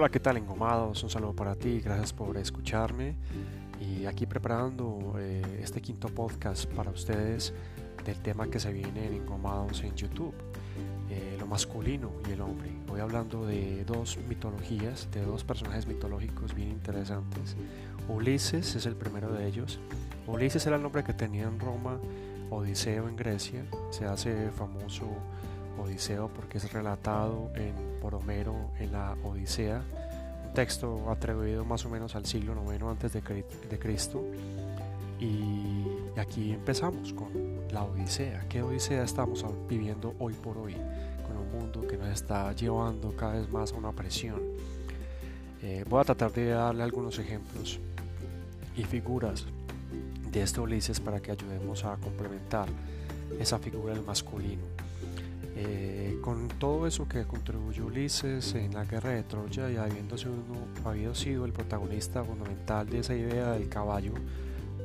Hola, ¿qué tal engomados? Un saludo para ti, gracias por escucharme y aquí preparando eh, este quinto podcast para ustedes del tema que se viene en engomados en YouTube, eh, lo masculino y el hombre. Voy hablando de dos mitologías, de dos personajes mitológicos bien interesantes. Ulises es el primero de ellos. Ulises era el nombre que tenía en Roma, Odiseo en Grecia, se hace famoso Odiseo porque es relatado en, por Homero en la Odisea, texto atribuido más o menos al siglo IX antes de, Cristo. Y, aquí empezamos con la Odisea. ¿Qué Odisea estamos viviendo hoy por hoy? Con un mundo que nos está llevando cada vez más a una presión. Eh, voy a tratar de darle algunos ejemplos y figuras de este Ulises para que ayudemos a complementar esa figura del masculino. Eh, con todo eso que contribuyó Ulises en la guerra de Troya y habiéndose uno, habido sido el protagonista fundamental de esa idea del caballo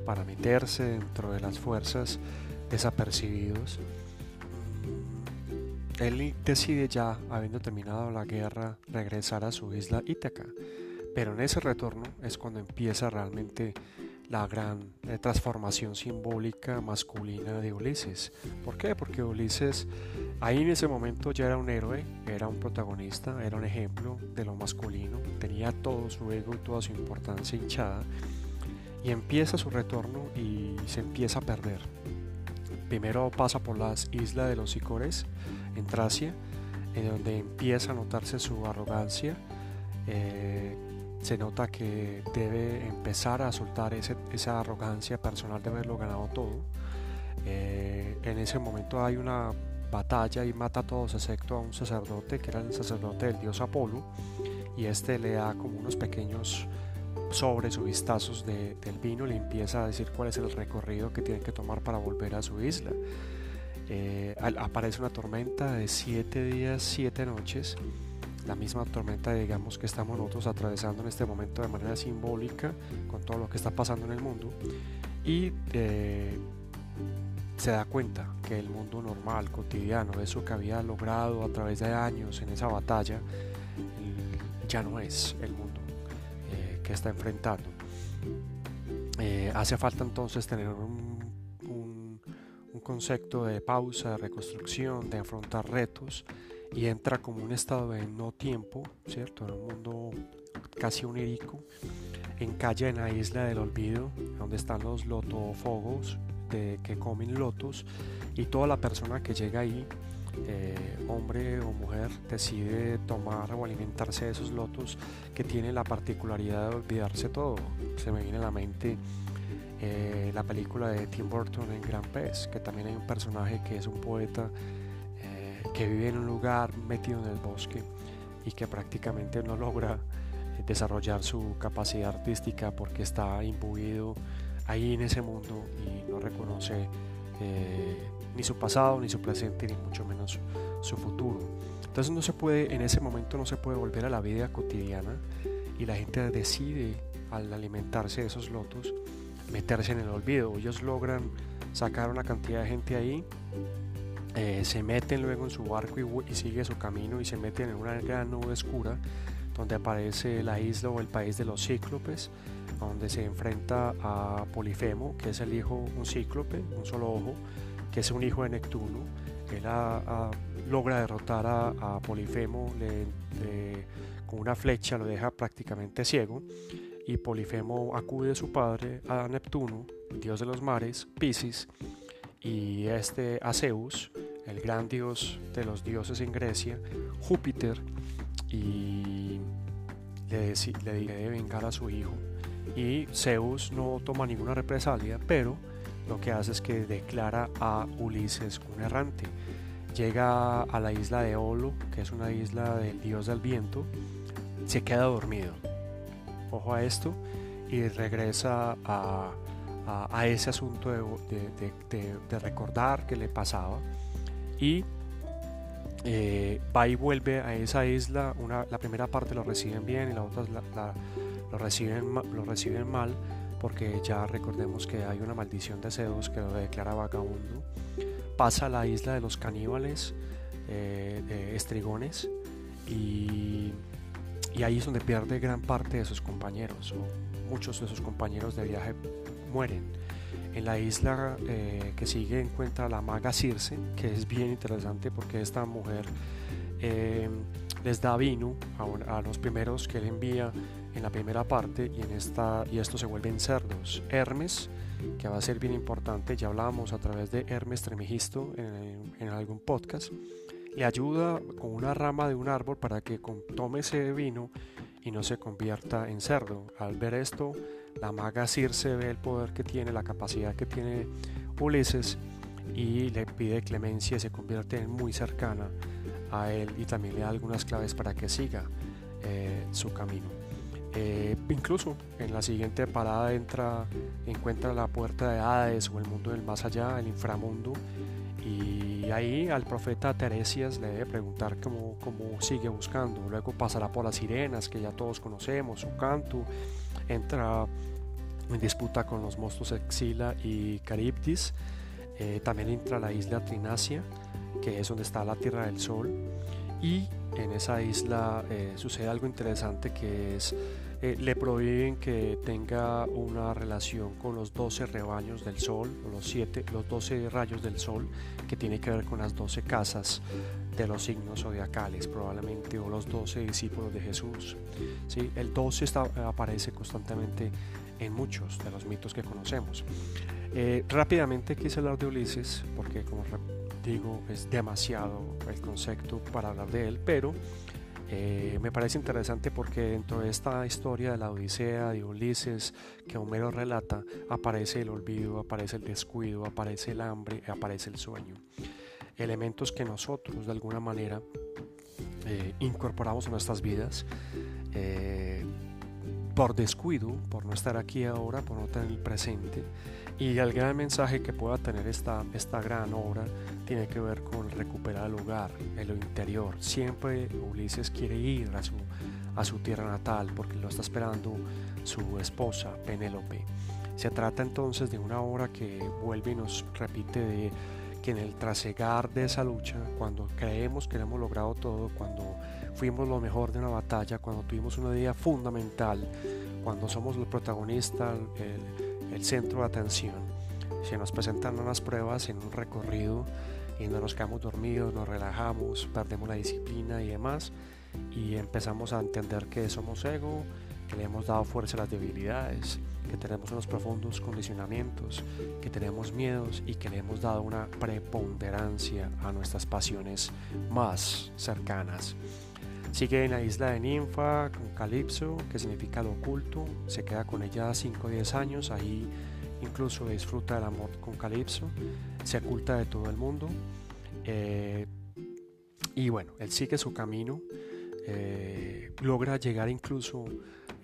para meterse dentro de las fuerzas desapercibidos, mm, él decide ya, habiendo terminado la guerra, regresar a su isla Ítaca. Pero en ese retorno es cuando empieza realmente la gran eh, transformación simbólica masculina de Ulises. ¿Por qué? Porque Ulises ahí en ese momento ya era un héroe, era un protagonista, era un ejemplo de lo masculino, tenía todo su ego y toda su importancia hinchada y empieza su retorno y se empieza a perder. Primero pasa por las islas de los Sicores en Tracia, en donde empieza a notarse su arrogancia. Eh, se nota que debe empezar a soltar esa arrogancia personal de haberlo ganado todo. Eh, en ese momento hay una batalla y mata a todos excepto a un sacerdote que era el sacerdote del dios Apolo y este le da como unos pequeños sobres o vistazos del vino, le empieza a decir cuál es el recorrido que tiene que tomar para volver a su isla. Eh, aparece una tormenta de siete días, siete noches la misma tormenta, digamos, que estamos nosotros atravesando en este momento de manera simbólica con todo lo que está pasando en el mundo y eh, se da cuenta que el mundo normal, cotidiano, eso que había logrado a través de años en esa batalla, ya no es el mundo eh, que está enfrentando. Eh, hace falta entonces tener un concepto de pausa, de reconstrucción, de afrontar retos y entra como un estado de no tiempo, ¿cierto? En un mundo casi onírico, encalla en la isla del olvido, donde están los lotofogos de, que comen lotos y toda la persona que llega ahí, eh, hombre o mujer, decide tomar o alimentarse de esos lotos que tienen la particularidad de olvidarse todo. Se me viene a la mente eh, la película de Tim Burton en Gran Pez, que también hay un personaje que es un poeta que vive en un lugar metido en el bosque y que prácticamente no logra eh, desarrollar su capacidad artística porque está imbuido ahí en ese mundo y no reconoce eh, ni su pasado, ni su presente, ni mucho menos su futuro. Entonces no se puede, en ese momento no se puede volver a la vida cotidiana y la gente decide al alimentarse de esos lotos meterse en el olvido. Ellos logran sacar una cantidad de gente ahí eh, se meten luego en su barco y, sigue su camino y se meten en una gran nube oscura donde aparece la isla o el país de los cíclopes, donde se enfrenta a Polifemo, que es el hijo, un cíclope, un solo ojo, que es un hijo de Neptuno. Él logra derrotar a, Polifemo con una flecha, lo deja prácticamente ciego, y Polifemo acude a su padre, a Neptuno, dios de los mares, Piscis, y este a Zeus, el gran dios de los dioses en Grecia, Júpiter, y le, le de vengar a su hijo. Y Zeus no toma ninguna represalia, pero lo que hace es que declara a Ulises un errante. Llega a la isla de Olo, que es una isla del dios del viento, se queda dormido. Ojo a esto, y regresa a, ese asunto de recordar que le pasaba y eh, va y vuelve a esa isla. Una, la primera parte lo reciben bien y la otra lo, reciben, lo reciben mal porque ya recordemos que hay una maldición de Zeus que lo declara vagabundo. Pasa a la isla de los caníbales, eh, de estrigones, y, y ahí es donde pierde gran parte de sus compañeros, o muchos de sus compañeros de viaje mueren. En la isla eh, que sigue encuentra la maga Circe, que es bien interesante porque esta mujer eh, les da vino a, los primeros que él envía en la primera parte y, en esta, y estos se vuelven cerdos. Hermes, que va a ser bien importante, ya hablábamos a través de Hermes Tremigisto en, en algún podcast, le ayuda con una rama de un árbol para que tome ese vino y no se convierta en cerdo. Al ver esto, la maga Circe ve el poder que tiene, la capacidad que tiene Ulises y le pide clemencia y se convierte en muy cercana a él y también le da algunas claves para que siga eh, su camino. Eh, incluso en la siguiente parada entra, encuentra la puerta de Hades o el mundo del más allá, el inframundo, y ahí al profeta Teresias le debe preguntar cómo, cómo sigue buscando. Luego pasará por las sirenas que ya todos conocemos, su canto. Entra en disputa con los monstruos Exila y Caribdis. Eh, también entra la isla Trinacia, que es donde está la Tierra del Sol. Y en esa isla eh, sucede algo interesante que es eh, le prohíben que tenga una relación con los 12 rebaños del sol, o los, siete, los 12 rayos del sol, que tiene que ver con las 12 casas de los signos zodiacales, probablemente, o los 12 discípulos de Jesús. ¿sí? El 12 está, aparece constantemente en muchos de los mitos que conocemos. Eh, rápidamente quise hablar de Ulises, porque como digo, es demasiado el concepto para hablar de él, pero eh, me parece interesante porque dentro de esta historia de la Odisea, de Ulises, que Homero relata, aparece el olvido, aparece el descuido, aparece el hambre, aparece el sueño. Elementos que nosotros de alguna manera eh, incorporamos en nuestras vidas eh, por descuido, por no estar aquí ahora, por no tener el presente y el gran mensaje que pueda tener esta, esta gran obra tiene que ver con recuperar el hogar, el interior. Siempre Ulises quiere ir a su, a su tierra natal porque lo está esperando su esposa Penélope. Se trata entonces de una obra que vuelve y nos repite de que en el trasegar de esa lucha, cuando creemos que hemos logrado todo, cuando fuimos lo mejor de una batalla, cuando tuvimos una idea fundamental, cuando somos el protagonista, el, el centro de atención. Se nos presentan unas pruebas en un recorrido y no nos quedamos dormidos, nos relajamos, perdemos la disciplina y demás y empezamos a entender que somos ego, que le hemos dado fuerza a las debilidades, que tenemos unos profundos condicionamientos, que tenemos miedos y que le hemos dado una preponderancia a nuestras pasiones más cercanas. Sigue en la isla de Ninfa con Calipso, que significa lo oculto. Se queda con ella 5 o 10 años. Ahí incluso disfruta del amor con Calipso. Se oculta de todo el mundo. Eh, y bueno, él sigue su camino. Eh, logra llegar incluso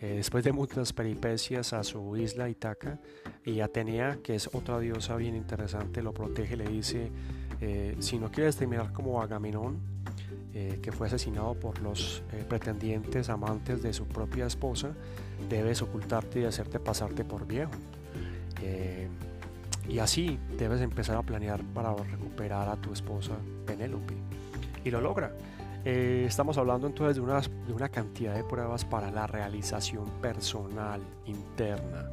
eh, después de muchas peripecias a su isla Itaca. Y Atenea, que es otra diosa bien interesante, lo protege. Le dice: Si no quieres terminar como Agamenón, eh, que fue asesinado por los eh, pretendientes amantes de su propia esposa, debes ocultarte y hacerte pasarte por viejo. Eh, y así debes empezar a planear para recuperar a tu esposa Penélope. Y lo logra. Estamos hablando entonces de una, de una cantidad de pruebas para la realización personal, interna.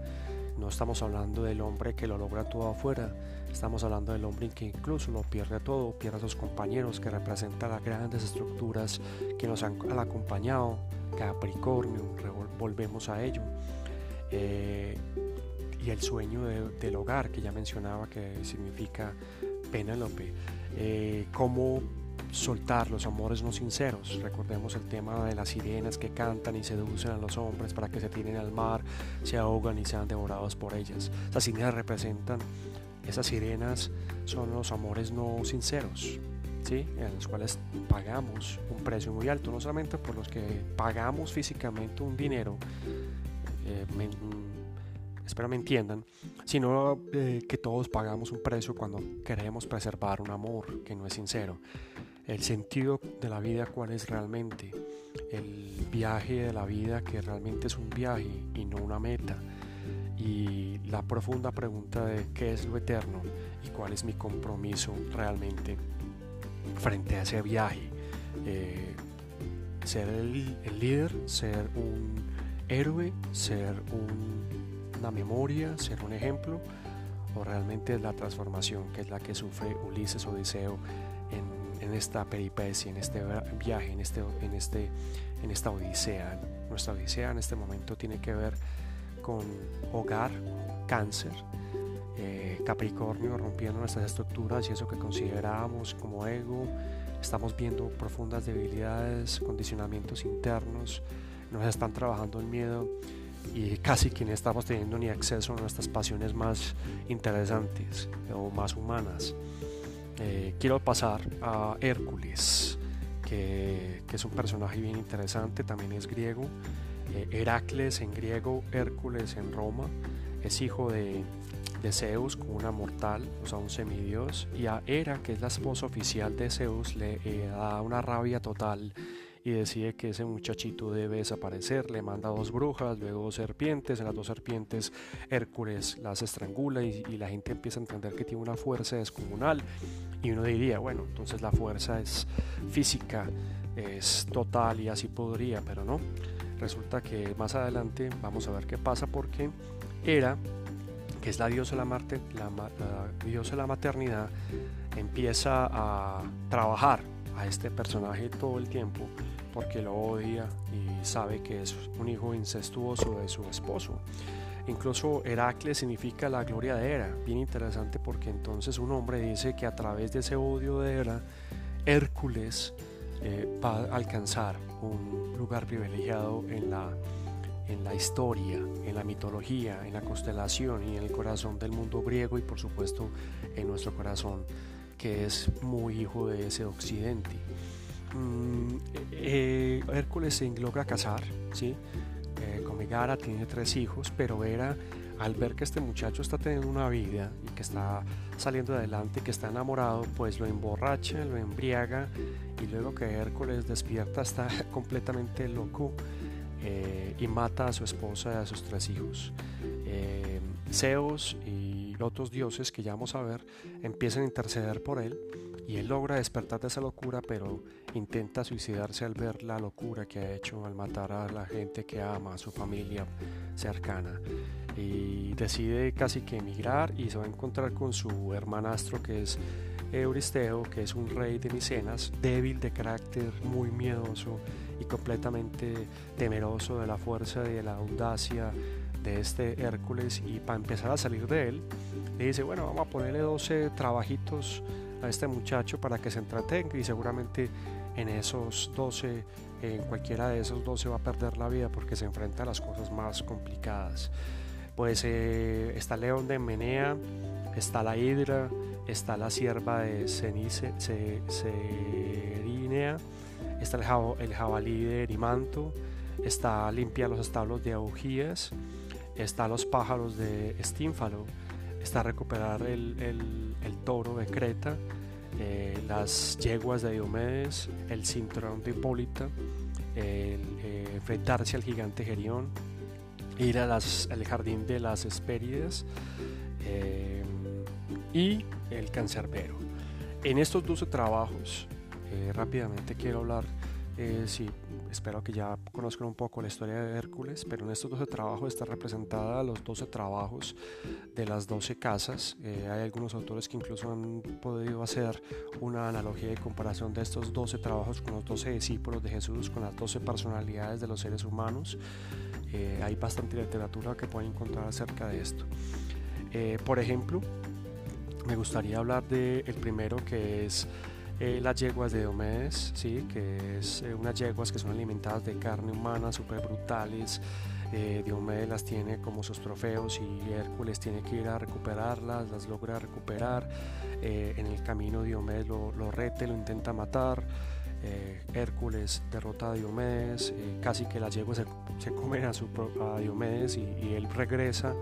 No estamos hablando del hombre que lo logra todo afuera, Estamos hablando del hombre que incluso lo pierde todo, pierde a sus compañeros que representan las grandes estructuras que nos han acompañado, Capricornio, volvemos a ello. Eh, y el sueño del hogar que ya mencionaba que significa Penélope. Eh, cómo soltar los amores no sinceros. Recordemos el tema de las sirenas que cantan y seducen a los hombres para que se tiren al mar, se ahogan y sean devorados por ellas. Esas sirenas representan esas sirenas son los amores no sinceros, ¿sí? en los cuales pagamos un precio muy alto, no solamente por los que pagamos físicamente un dinero, eh, espero me entiendan, sino eh, que todos pagamos un precio cuando queremos preservar un amor que no es sincero. El sentido de la vida, cuál es realmente. El viaje de la vida que realmente es un viaje y no una meta y la profunda pregunta de qué es lo eterno y cuál es mi compromiso realmente frente a ese viaje. Eh, ser el, líder, ser un héroe, ser una memoria, ser un ejemplo, o realmente es la transformación que es la que sufre Ulises Odiseo en, esta peripecia, en este viaje, en, este, en, este, en esta odisea. Nuestra odisea en este momento tiene que ver con hogar, cáncer, eh, Capricornio rompiendo nuestras estructuras y eso que considerábamos como ego. Estamos viendo profundas debilidades, condicionamientos internos, nos están trabajando el miedo y casi que no estamos teniendo ni acceso a nuestras pasiones más interesantes o más humanas. Eh, quiero pasar a Hércules, que, es un personaje bien interesante, también es griego. Eh, Heracles en griego, Hércules en Roma, es hijo de, Zeus como una mortal, o sea, un semidios, y a Hera, que es la esposa oficial de Zeus, le eh, da una rabia total y decide que ese muchachito debe desaparecer, le manda dos brujas, luego dos serpientes, en las dos serpientes Hércules las estrangula y, la gente empieza a entender que tiene una fuerza descomunal. Y uno diría, bueno, entonces la fuerza es física, es total y así podría, pero no. Resulta que más adelante vamos a ver qué pasa porque Hera que es la diosa la, Marte, la, diosa de la maternidad, empieza a trabajar a este personaje todo el tiempo porque lo odia y sabe que es un hijo incestuoso de su esposo. Incluso Heracles significa la gloria de Hera, bien interesante porque entonces un hombre dice que a través de ese odio de Hera, Hércules eh, va a alcanzar un lugar privilegiado en la en la historia, en la mitología, en la constelación y en el corazón del mundo griego y por supuesto en nuestro corazón que es muy hijo de ese occidente. Mm, eh, Hércules se logra casar, ¿sí? Eh, con Megara tiene tres hijos, pero era al ver que este muchacho está teniendo una vida y que está saliendo adelante, que está enamorado, pues lo emborracha, lo embriaga y luego que Hércules despierta está completamente loco eh, y mata a su esposa y a sus tres hijos. Eh, Zeus y otros dioses que ya vamos a ver empiezan a interceder por él y él logra despertar de esa locura, pero intenta suicidarse al ver la locura que ha hecho al matar a la gente que ama, a su familia cercana. Y decide casi que emigrar y se va a encontrar con su hermanastro que es Euristeo, que es un rey de Micenas, débil de carácter, muy miedoso y completamente temeroso de la fuerza y de la audacia de este Hércules. Y para empezar a salir de él, le dice, bueno, vamos a ponerle 12 trabajitos a este muchacho para que se entretenga y seguramente en esos 12, en cualquiera de esos 12 va a perder la vida porque se enfrenta a las cosas más complicadas. Pues eh, está León de Menea, está la Hidra, está la sierva de Cenice, Cerinea, está el, jabalí de Erimanto, está limpia los establos de Augías, está los pájaros de Estínfalo, está recuperar el, toro de Creta, eh, las yeguas de Diomedes, el cinturón de Hipólita, el, eh, enfrentarse al gigante Gerión, ir al jardín de las Hespérides, eh, y el cancerbero. En estos 12 trabajos, rápidamente quiero hablar, sí, espero que ya conozcan un poco la historia de Hércules, pero en estos 12 trabajos está representada los 12 trabajos de las 12 casas. Eh, hay algunos autores que incluso han podido hacer una analogía y comparación de estos 12 trabajos con los 12 discípulos de Jesús, con las 12 personalidades de los seres humanos. hay bastante literatura que pueden encontrar acerca de esto. por ejemplo, me gustaría hablar del el primero que es eh, las yeguas de Diomedes, ¿sí? que es eh, unas yeguas que son alimentadas de carne humana, súper brutales. Eh, Diomedes las tiene como sus trofeos y Hércules tiene que ir a recuperarlas, las logra recuperar. en el camino Diomedes lo, rete, lo intenta matar. Hércules derrota a Diomedes, casi que las yeguas se, comen a, su, a Diomedes y, y él regresa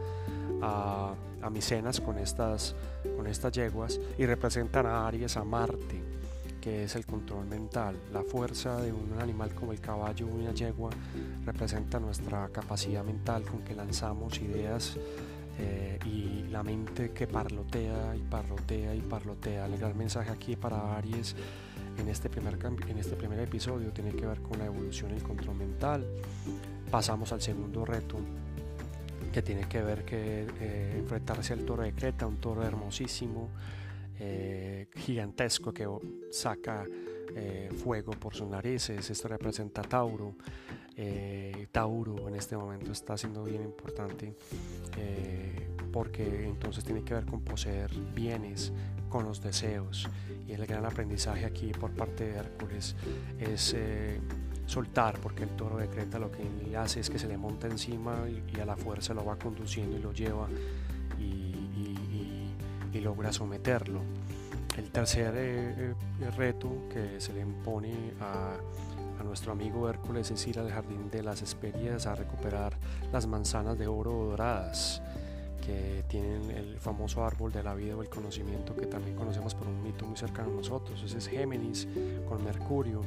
a, a Micenas con estas, con estas yeguas y representan a Aries, a Marte, que es el control mental. La fuerza de un animal como el caballo o una yegua representa nuestra capacidad mental con que lanzamos ideas eh, y la mente que parlotea y parlotea y parlotea. El gran mensaje aquí para Aries en este, primer en este primer episodio tiene que ver con la evolución y el control mental. Pasamos al segundo reto que tiene que ver que eh, enfrentarse al toro de Creta, un toro hermosísimo, eh, gigantesco que saca eh, fuego por sus narices. Esto representa Tauro. Tauro en este momento está siendo bien importante porque entonces tiene que ver con poseer bienes, con los deseos. Y el gran aprendizaje aquí por parte de Hércules es soltar, porque el toro de Creta lo que hace es que se le monta encima y, a la fuerza lo va conduciendo y lo lleva logra someterlo. El tercer eh, eh, reto que se le impone a, nuestro amigo Hércules es ir al jardín de las Hesperias a recuperar las manzanas de oro doradas que tienen el famoso árbol de la vida o el conocimiento que también conocemos por un mito muy cercano a nosotros. Ese es Géminis con Mercurio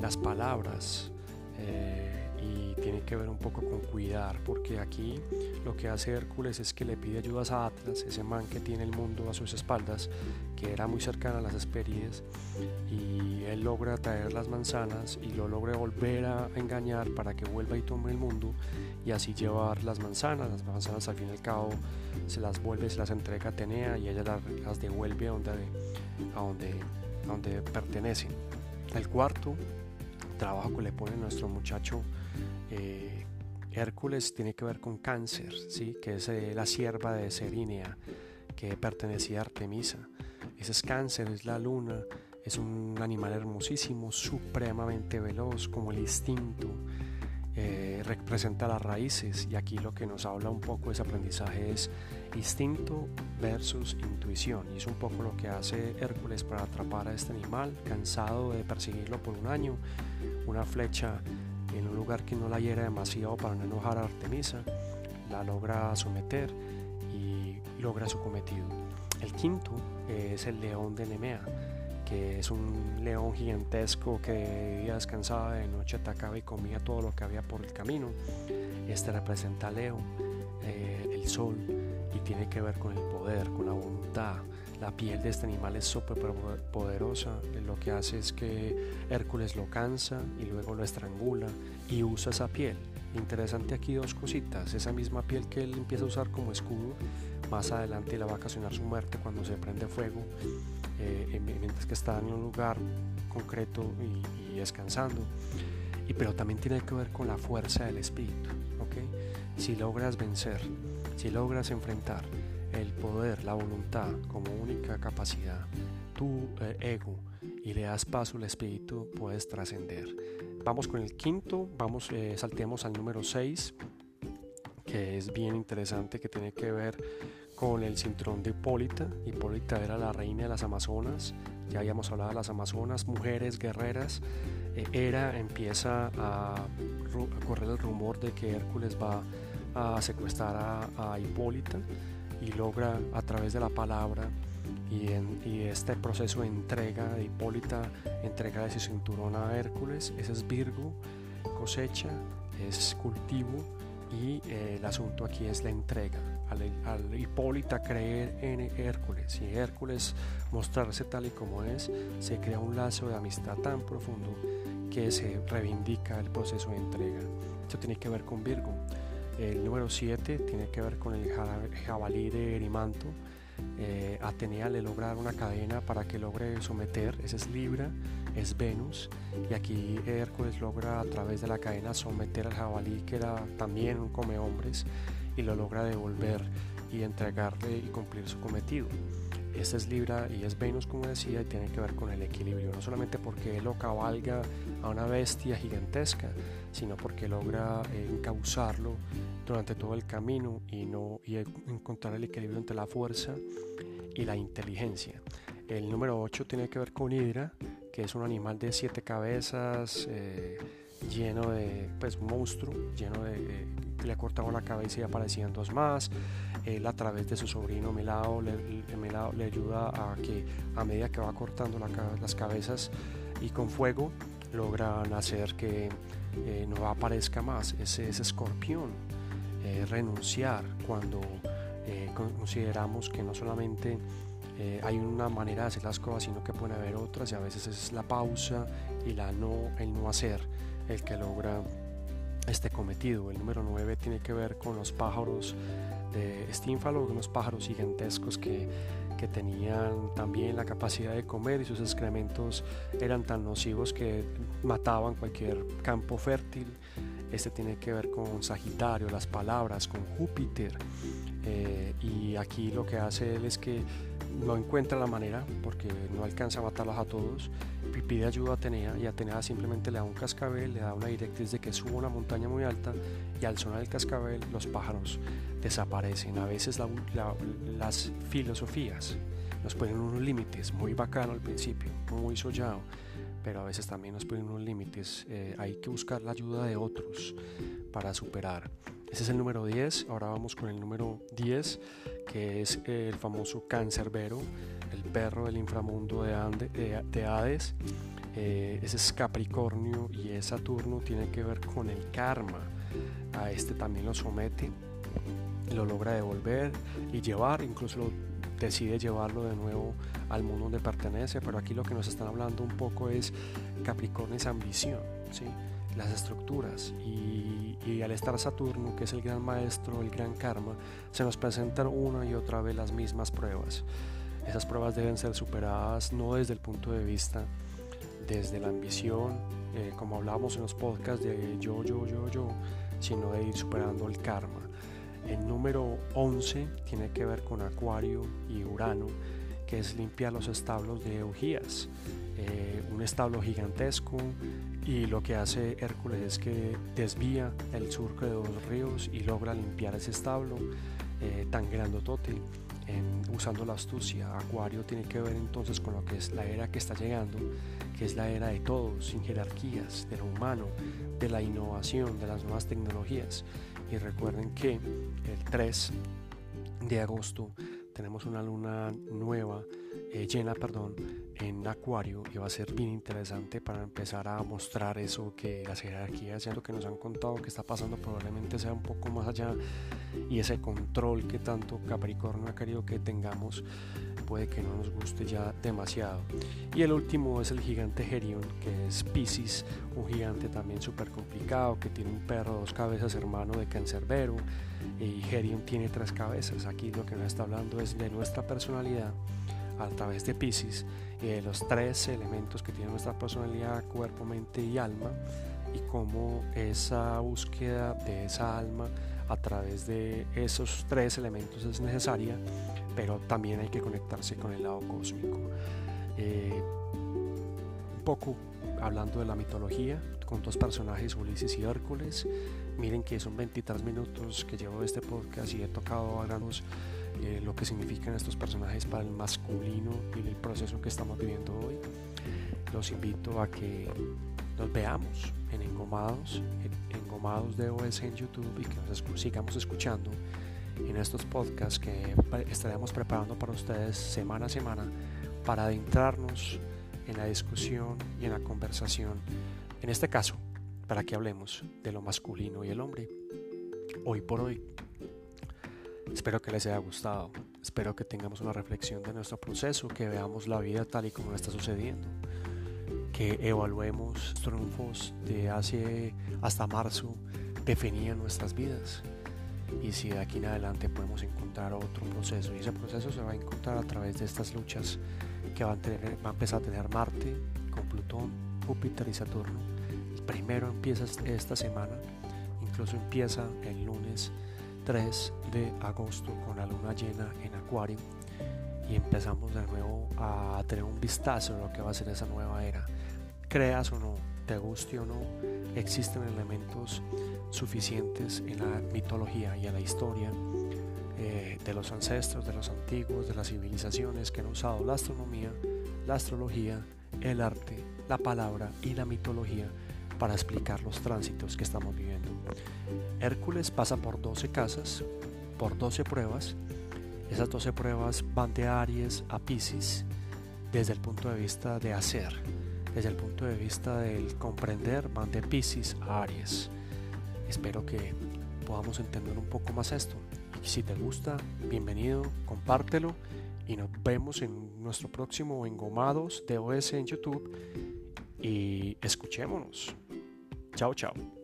las palabras eh, y tiene que ver un poco con cuidar, porque aquí lo que hace Hércules es que le pide ayudas a Atlas, ese man que tiene el mundo a sus espaldas, que era muy cercano a las Hesperides, y él logra traer las manzanas y lo logra volver a engañar para que vuelva y tome el mundo y así llevar las manzanas. Las manzanas al fin y al cabo se las vuelve, se las entrega a Atenea y ella las, devuelve a donde, a donde, a donde pertenecen. El cuarto trabajo que le pone nuestro muchacho eh, Hércules tiene que ver con cáncer, ¿sí? que es eh, la sierva de Serinea que pertenecía a Artemisa. Ese es cáncer, es la luna, es un animal hermosísimo, supremamente veloz, como el instinto. Eh, representa las raíces y aquí lo que nos habla un poco ese aprendizaje es instinto versus intuición y es un poco lo que hace Hércules para atrapar a este animal cansado de perseguirlo por un año una flecha en un lugar que no la hiera demasiado para no enojar a Artemisa, la logra someter y logra su cometido. El quinto es el león de Nemea, que es un león gigantesco que de día descansaba, de noche atacaba y comía todo lo que había por el camino. Este representa a Leo, eh, el sol, y tiene que ver con el poder, con la voluntad, la piel de este animal es súper poderosa. Lo que hace es que Hércules lo cansa y luego lo estrangula y usa esa piel. Interesante aquí dos cositas. Esa misma piel que él empieza a usar como escudo, más adelante le va a ocasionar su muerte cuando se prende fuego, eh, mientras que está en un lugar concreto y, descansando. Y, pero también tiene que ver con la fuerza del espíritu. Si logras vencer, si logras enfrentar, el poder, la voluntad como única capacidad, tu ego y le das paso al espíritu, puedes trascender. Vamos con el quinto, vamos, eh, saltemos al número 6, que es bien interesante, que tiene que ver con el cinturón de Hipólita. Hipólita era la reina de las Amazonas, ya habíamos hablado de las Amazonas, mujeres guerreras. Eh, era, empieza a, correr el rumor de que Hércules va a secuestrar a, a Hipólita y logra a través de la palabra y, en, este proceso de entrega de Hipólita, entrega ese cinturón a Hércules, ese es Virgo, cosecha, es cultivo y eh, el asunto aquí es la entrega. Al, Hipólita creer en Hércules y Hércules mostrarse tal y como es, se crea un lazo de amistad tan profundo que se reivindica el proceso de entrega. Esto tiene que ver con Virgo. El número 7 tiene que ver con el jabalí de Erimanto. Eh, Atenea le logra una cadena para que logre someter, ese es Libra, es Venus, y aquí Hércules logra a través de la cadena someter al jabalí que era también un come hombres y lo logra devolver y entregarle y cumplir su cometido. Este es Libra y es Venus, como decía, y tiene que ver con el equilibrio, no solamente porque lo cabalga a una bestia gigantesca, sino porque logra eh, encauzarlo durante todo el camino y, no, y encontrar el equilibrio entre la fuerza y la inteligencia. El número 8 tiene que ver con Hidra, que es un animal de siete cabezas, eh, lleno de, pues, monstruo, lleno de, le ha cortado la cabeza y aparecían dos más. Él a través de su sobrino Melao le, le ayuda a que a medida que va cortando las cabezas y con fuego logran hacer que eh, no aparezca más ese, ese escorpión. Eh, renunciar cuando eh, consideramos que no solamente eh, hay una manera de hacer las cosas, sino que pueden haber otras y a veces es la pausa y la no, el no hacer el que logra este cometido. El número 9 tiene que ver con los pájaros de estínfalo, unos pájaros gigantescos que, que tenían también la capacidad de comer y sus excrementos eran tan nocivos que mataban cualquier campo fértil. Este tiene que ver con Sagitario, las palabras, con Júpiter. Eh, y aquí lo que hace él es que no encuentra la manera, porque no alcanza a matarlos a todos, pide ayuda a Atenea, y Atenea simplemente le da un cascabel, le da una directriz de que suba una montaña muy alta, y al sonar el cascabel los pájaros desaparecen. A veces las filosofías nos ponen unos límites, muy bacano al principio, muy sollado, pero a veces también nos ponen unos límites. Eh, hay que buscar la ayuda de otros para superar. Ese es el número 10. Ahora vamos con el número 10, que es el famoso cancerbero, el perro del inframundo de, de, Hades. Eh, ese es Capricornio y es Saturno tiene que ver con el karma. A este también lo somete, lo logra devolver y llevar, incluso decide llevarlo de nuevo al mundo donde pertenece. Pero aquí lo que nos están hablando un poco es Capricornio es ambición, ¿sí? Las estructuras y, al estar Saturno, que es el gran maestro, el gran karma, se nos presentan una y otra vez las mismas pruebas. Esas pruebas deben ser superadas no desde el punto de vista, desde la ambición, eh, como hablábamos en los podcasts de yo, yo, yo, yo, sino de ir superando el karma. El número 11 tiene que ver con Acuario y Urano, que es limpiar los establos de Eugías. Eh, un establo gigantesco y lo que hace Hércules es que desvía el surco de dos ríos y logra limpiar ese establo eh, tan grandotote usando la astucia. Acuario tiene que ver entonces con lo que es la era que está llegando, que es la era de todos, sin jerarquías, de lo humano, de la innovación, de las nuevas tecnologías. Y recuerden que el 3 de agosto tenemos una luna nueva, eh, llena, perdón, en Acuario y va a ser bien interesante para empezar a mostrar eso que las jerarquías, ya lo que nos han contado que está pasando probablemente sea un poco más allá y ese control que tanto Capricornio ha querido que tengamos puede que no nos guste ya demasiado. Y el último es el gigante Gerion, que es Pisces, un gigante también súper complicado, que tiene un perro dos cabezas hermano de Cancerbero y Gerion tiene tres cabezas. Aquí lo que nos está hablando es de nuestra personalidad a través de Pisces y de los tres elementos que tiene nuestra personalidad, cuerpo, mente y alma y cómo esa búsqueda de esa alma a través de esos tres elementos es necesaria, pero también hay que conectarse con el lado cósmico. Eh, un poco hablando de la mitología, con dos personajes, Ulises y Hércules. Miren que son 23 minutos que llevo este podcast y he tocado a eh, lo que significan estos personajes para el masculino y el proceso que estamos viviendo hoy. Los invito a que nos veamos en Engomados, en Engomados de OS en YouTube y que nos sigamos escuchando en estos podcasts que estaremos preparando para ustedes semana a semana para adentrarnos en la discusión y en la conversación. En este caso, para que hablemos de lo masculino y el hombre. Hoy por hoy. Espero que les haya gustado. Espero que tengamos una reflexión de nuestro proceso, que veamos la vida tal y como está sucediendo, que evaluemos triunfos de hace hasta marzo definían nuestras vidas y si de aquí en adelante podemos encontrar otro proceso y ese proceso se va a encontrar a través de estas luchas que va a, empezar a tener Marte con Plutón, Júpiter y Saturno. primero empieza esta semana, incluso empieza el lunes 3 de agosto con la luna llena en Acuario y empezamos de nuevo a tener un vistazo de lo que va a ser esa nueva era. Creas o no, te guste o no, existen elementos suficientes en la mitología y en la historia eh, de los ancestros, de los antiguos, de las civilizaciones que han usado la astronomía, la astrología, el arte, la palabra y la mitología para explicar los tránsitos que estamos viviendo. Hércules pasa por 12 casas, por 12 pruebas. Esas 12 pruebas van de Aries a Pisces desde el punto de vista de hacer, desde el punto de vista del comprender, van de Pisces a Aries. Espero que podamos entender un poco más esto. Si te gusta, bienvenido, compártelo y nos vemos en nuestro próximo Engomados de OS en YouTube y escuchémonos. Chao, chao.